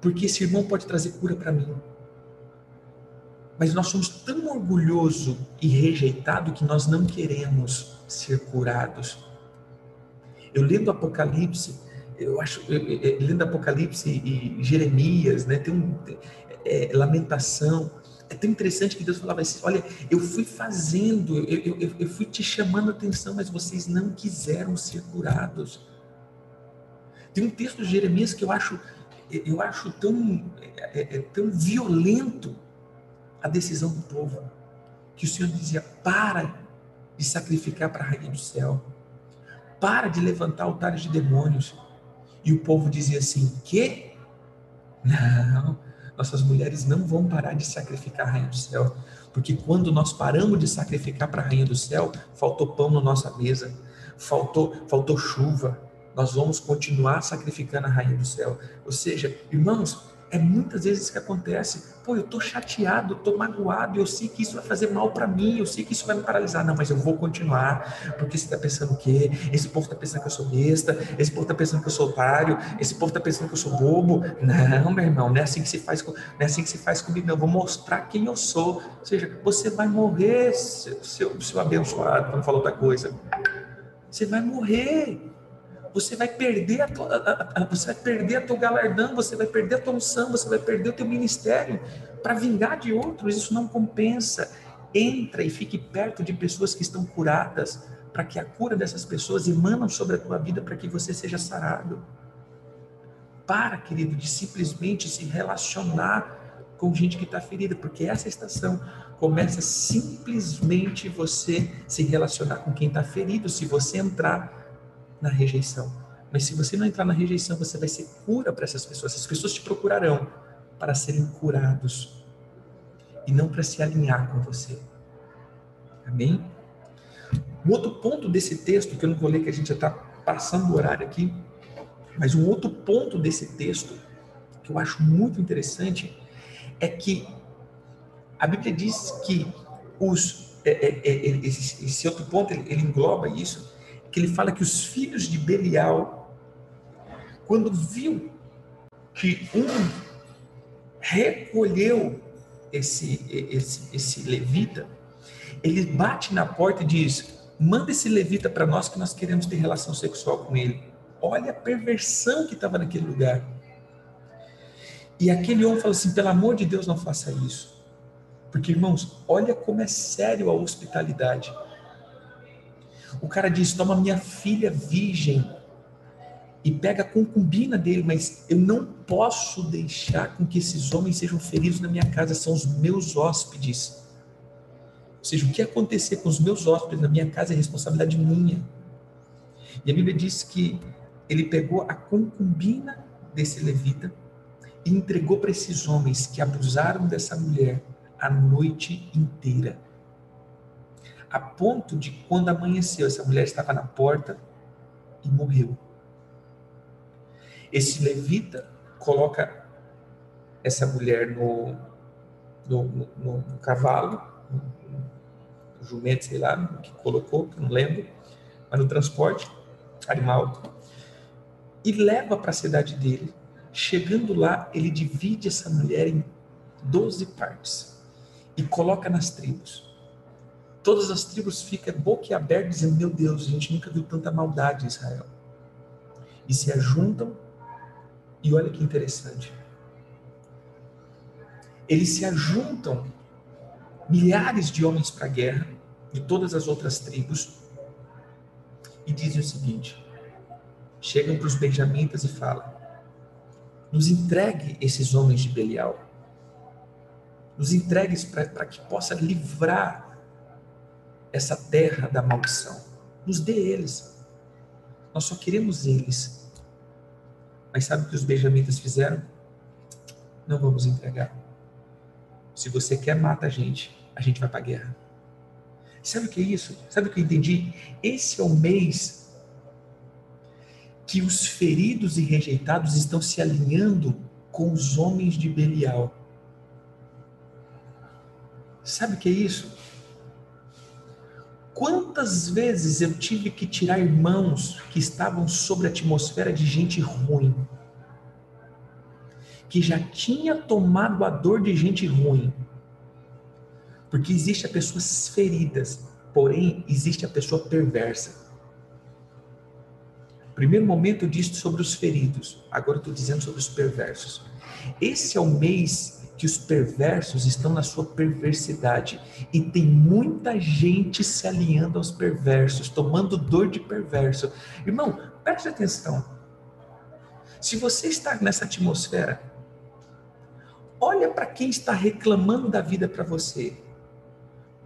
Porque esse irmão pode trazer cura para mim. Mas nós somos tão orgulhosos e rejeitados que nós não queremos ser curados. Eu lendo Apocalipse, eu acho, lendo Apocalipse e Jeremias, né, tem um é, lamentação. É tão interessante que Deus falava assim: olha, eu fui fazendo, eu, eu, eu fui te chamando a atenção, mas vocês não quiseram ser curados. Tem um texto de Jeremias que eu acho, eu acho tão, é, é, é tão violento a decisão do povo, que o Senhor dizia: para de sacrificar para a rainha do céu, para de levantar altares de demônios. E o povo dizia assim: que? Não, nossas mulheres não vão parar de sacrificar a Rainha do Céu, porque quando nós paramos de sacrificar para a Rainha do Céu, faltou pão na nossa mesa, faltou, faltou chuva. Nós vamos continuar sacrificando a Rainha do Céu. Ou seja, irmãos, é muitas vezes que acontece. Pô, eu tô chateado, tô magoado, eu sei que isso vai fazer mal para mim, eu sei que isso vai me paralisar. Não, mas eu vou continuar, porque você tá pensando o quê? Esse povo tá pensando que eu sou besta, esse povo tá pensando que eu sou otário, esse povo tá pensando que eu sou bobo. Não, meu irmão, não é assim que se faz, não é assim que se faz comigo, não. Eu vou mostrar quem eu sou. Ou seja, você vai morrer, seu, seu, abençoado, não falou outra coisa. Você vai morrer você vai perder a tua, a, a, você vai perder a teu galardão, você vai perder a tua unção, você vai perder o teu ministério para vingar de outros. Isso não compensa. Entra e fique perto de pessoas que estão curadas, para que a cura dessas pessoas emanam sobre a tua vida para que você seja sarado. Para, querido, de simplesmente se relacionar com gente que está ferida, porque essa estação começa simplesmente você se relacionar com quem está ferido, se você entrar na rejeição. Mas se você não entrar na rejeição, você vai ser cura para essas pessoas. Essas pessoas te procurarão para serem curados e não para se alinhar com você. Amém? Um outro ponto desse texto, que eu não vou ler, que a gente já está passando o horário aqui, mas um outro ponto desse texto que eu acho muito interessante é que a Bíblia diz que os é, é, é, esse, outro ponto ele, ele engloba isso, que ele fala que os filhos de Belial, quando viu que um recolheu esse, esse, esse levita, ele bate na porta e diz: manda esse levita para nós que nós queremos ter relação sexual com ele. Olha a perversão que estava naquele lugar. E aquele homem fala assim: pelo amor de Deus, não faça isso. Porque, irmãos, olha como é sério a hospitalidade. O cara diz: toma minha filha virgem e pega a concubina dele, mas eu não posso deixar com que esses homens sejam feridos na minha casa, são os meus hóspedes. Ou seja, o que acontecer com os meus hóspedes na minha casa é responsabilidade minha. E a Bíblia diz que ele pegou a concubina desse levita e entregou para esses homens que abusaram dessa mulher a noite inteira. A ponto de quando amanheceu, essa mulher estava na porta e morreu. Esse levita coloca essa mulher no, no, no, no cavalo, no, jumento, sei lá, que colocou, que não lembro, mas no transporte animal, e leva para a cidade dele Chegando lá, ele divide essa mulher em 12 partes e coloca nas tribos. Todas as tribos ficam boquiabertas dizendo: Meu Deus, a gente nunca viu tanta maldade em Israel. E se ajuntam, e olha que interessante. Eles se ajuntam, milhares de homens para a guerra, de todas as outras tribos, e dizem o seguinte: chegam para os benjamitas e falam: nos entregue esses homens de Belial. Nos entregue para que possa livrar essa terra da maldição. Nos dê eles. Nós só queremos eles. Mas sabe o que os benjamitas fizeram? Não vamos entregar. Se você quer, mata a gente. A gente vai para a guerra. Sabe o que é isso? Sabe o que eu entendi? Esse é o mês que os feridos e rejeitados estão se alinhando com os homens de Belial. Sabe o que é isso? Quantas vezes eu tive que tirar irmãos que estavam sobre a atmosfera de gente ruim, que já tinha tomado a dor de gente ruim, porque existe a pessoas feridas, porém existe a pessoa perversa. Primeiro momento eu disse sobre os feridos, agora estou dizendo sobre os perversos. Esse é o mês que os perversos estão na sua perversidade e tem muita gente se alinhando aos perversos, tomando dor de perverso. Irmão, preste atenção. Se você está nessa atmosfera, olha para quem está reclamando da vida para você.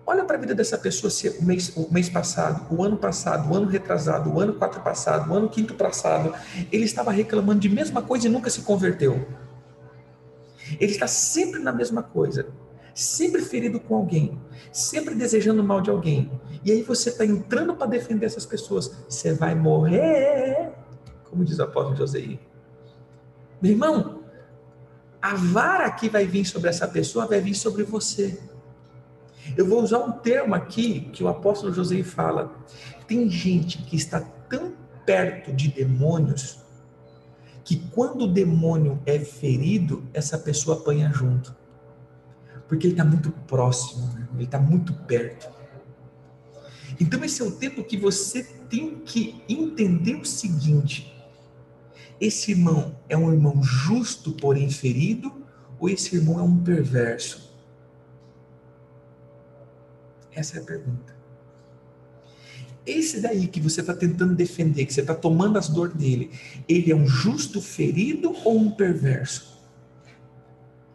Olha para a vida dessa pessoa se o mês, o mês passado, o ano passado, o ano retrasado, o ano quatro passado, o ano quinto passado, ele estava reclamando de mesma coisa e nunca se converteu. Ele está sempre na mesma coisa, sempre ferido com alguém, sempre desejando mal de alguém. E aí você está entrando para defender essas pessoas, você vai morrer, como diz o apóstolo José. Meu irmão, a vara que vai vir sobre essa pessoa vai vir sobre você. Eu vou usar um termo aqui que o apóstolo José fala. Tem gente que está tão perto de demônios que quando o demônio é ferido, essa pessoa apanha junto. Porque ele está muito próximo, né? ele está muito perto. Então, esse é o tempo que você tem que entender o seguinte: esse irmão é um irmão justo, porém ferido, ou esse irmão é um perverso? Essa é a pergunta. Esse daí que você está tentando defender, que você está tomando as dores dele, ele é um justo ferido ou um perverso?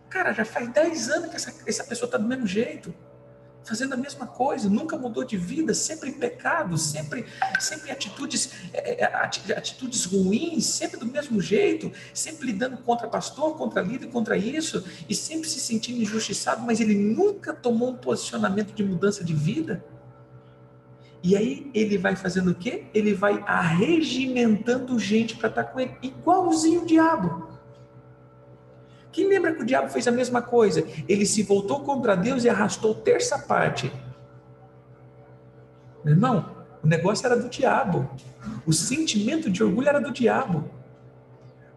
Cara, já faz 10 anos que essa, essa pessoa está do mesmo jeito fazendo a mesma coisa, nunca mudou de vida, sempre em pecado, sempre, sempre atitudes, é, é, atitudes ruins, sempre do mesmo jeito, sempre lidando contra pastor, contra líder, contra isso, e sempre se sentindo injustiçado, mas ele nunca tomou um posicionamento de mudança de vida. E aí ele vai fazendo o quê? Ele vai arregimentando gente para estar com ele, igualzinho o diabo. Quem lembra que o diabo fez a mesma coisa? Ele se voltou contra Deus e arrastou terça parte. Meu irmão, o negócio era do diabo. O sentimento de orgulho era do diabo.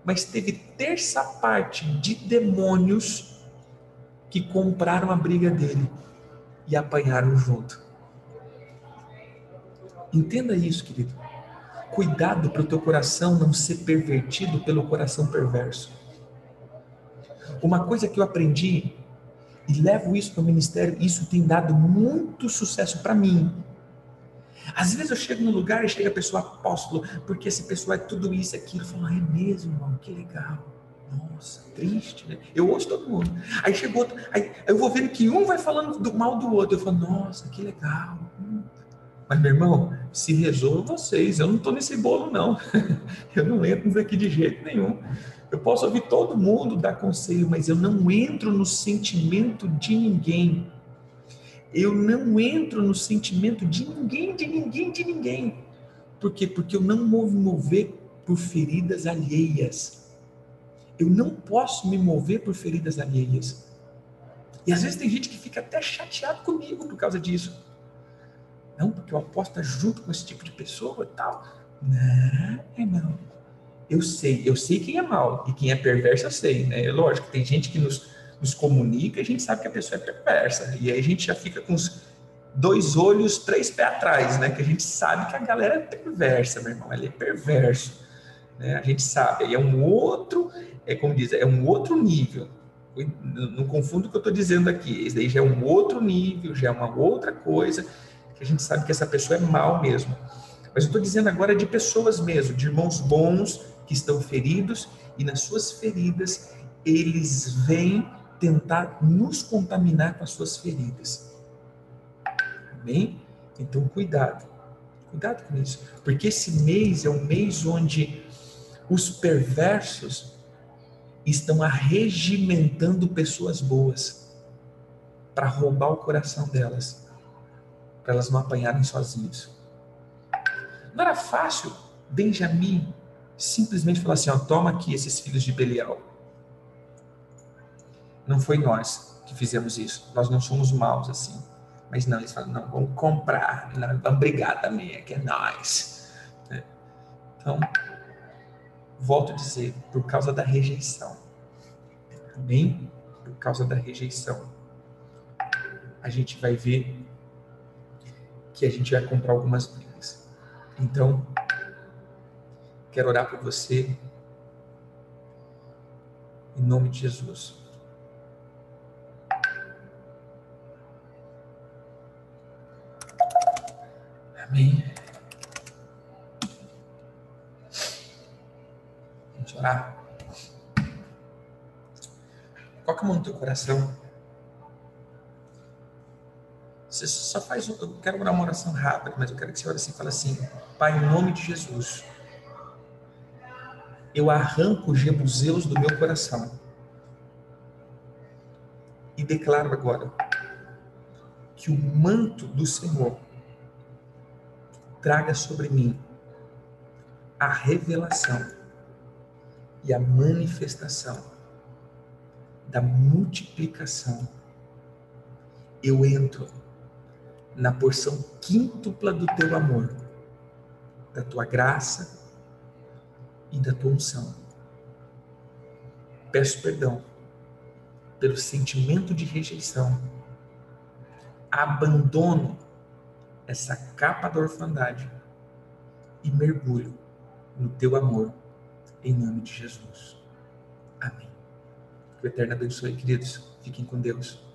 Mas teve terça parte de demônios que compraram a briga dele e apanharam junto. Entenda isso, querido. Cuidado para o teu coração não ser pervertido pelo coração perverso. Uma coisa que eu aprendi e levo isso para o ministério, isso tem dado muito sucesso para mim. Às vezes eu chego num lugar e chega a pessoa apóstolo, porque essa pessoa é tudo isso, aquilo. Eu falo, ah, é mesmo, irmão, que legal. Nossa, triste, né? Eu ouço todo mundo. Aí chegou outro, aí eu vou vendo que um vai falando do mal do outro. Eu falo, nossa, que legal. Mas, meu irmão, se resolvam vocês. Eu não estou nesse bolo, não. eu não entro aqui de jeito nenhum. Eu posso ouvir todo mundo dar conselho, mas eu não entro no sentimento de ninguém. Eu não entro no sentimento de ninguém, de ninguém, de ninguém. Por quê? Porque eu não vou me mover por feridas alheias. Eu não posso me mover por feridas alheias. E às vezes tem gente que fica até chateado comigo por causa disso. Não, porque eu aposto junto com esse tipo de pessoa e tal. Não, é não eu sei, eu sei quem é mal e quem é perverso eu sei, né? É lógico, tem gente que nos, nos comunica e a gente sabe que a pessoa é perversa. E aí a gente já fica com os dois olhos, três pés atrás, né? Que a gente sabe que a galera é perversa, meu irmão, ele é perverso. Né? A gente sabe, aí é um outro, é como diz, é um outro nível. Não, não confundo o que eu estou dizendo aqui, isso daí já é um outro nível, já é uma outra coisa, que a gente sabe que essa pessoa é mal mesmo. Mas eu estou dizendo agora de pessoas mesmo, de irmãos bons que estão feridos e nas suas feridas eles vêm tentar nos contaminar com as suas feridas. Amém? Então, cuidado. Cuidado com isso. Porque esse mês é um mês onde os perversos estão arregimentando pessoas boas para roubar o coração delas, para elas não apanharem sozinhos. Não era fácil Benjamim simplesmente falar assim: ó, toma aqui esses filhos de Belial. Não foi nós que fizemos isso. Nós não somos maus assim. Mas não, eles falam: não, vamos comprar, não, vamos brigar também, é que é nós. É. Então, volto a dizer: por causa da rejeição. Amém? Por causa da rejeição. A gente vai ver que a gente vai comprar algumas brigas. Então, Quero orar por você. Em nome de Jesus. Amém. Vamos orar. Coloca a mão no teu coração. Você só faz. Eu quero orar uma oração rápida, mas eu quero que você ore assim e fale assim: Pai, em nome de Jesus eu arranco os jebuseus do meu coração. E declaro agora que o manto do Senhor traga sobre mim a revelação e a manifestação da multiplicação. Eu entro na porção quíntupla do teu amor, da tua graça e da tua unção. Peço perdão pelo sentimento de rejeição. Abandono essa capa da orfandade e mergulho no teu amor, em nome de Jesus. Amém. Que o Eterno abençoe, queridos. Fiquem com Deus.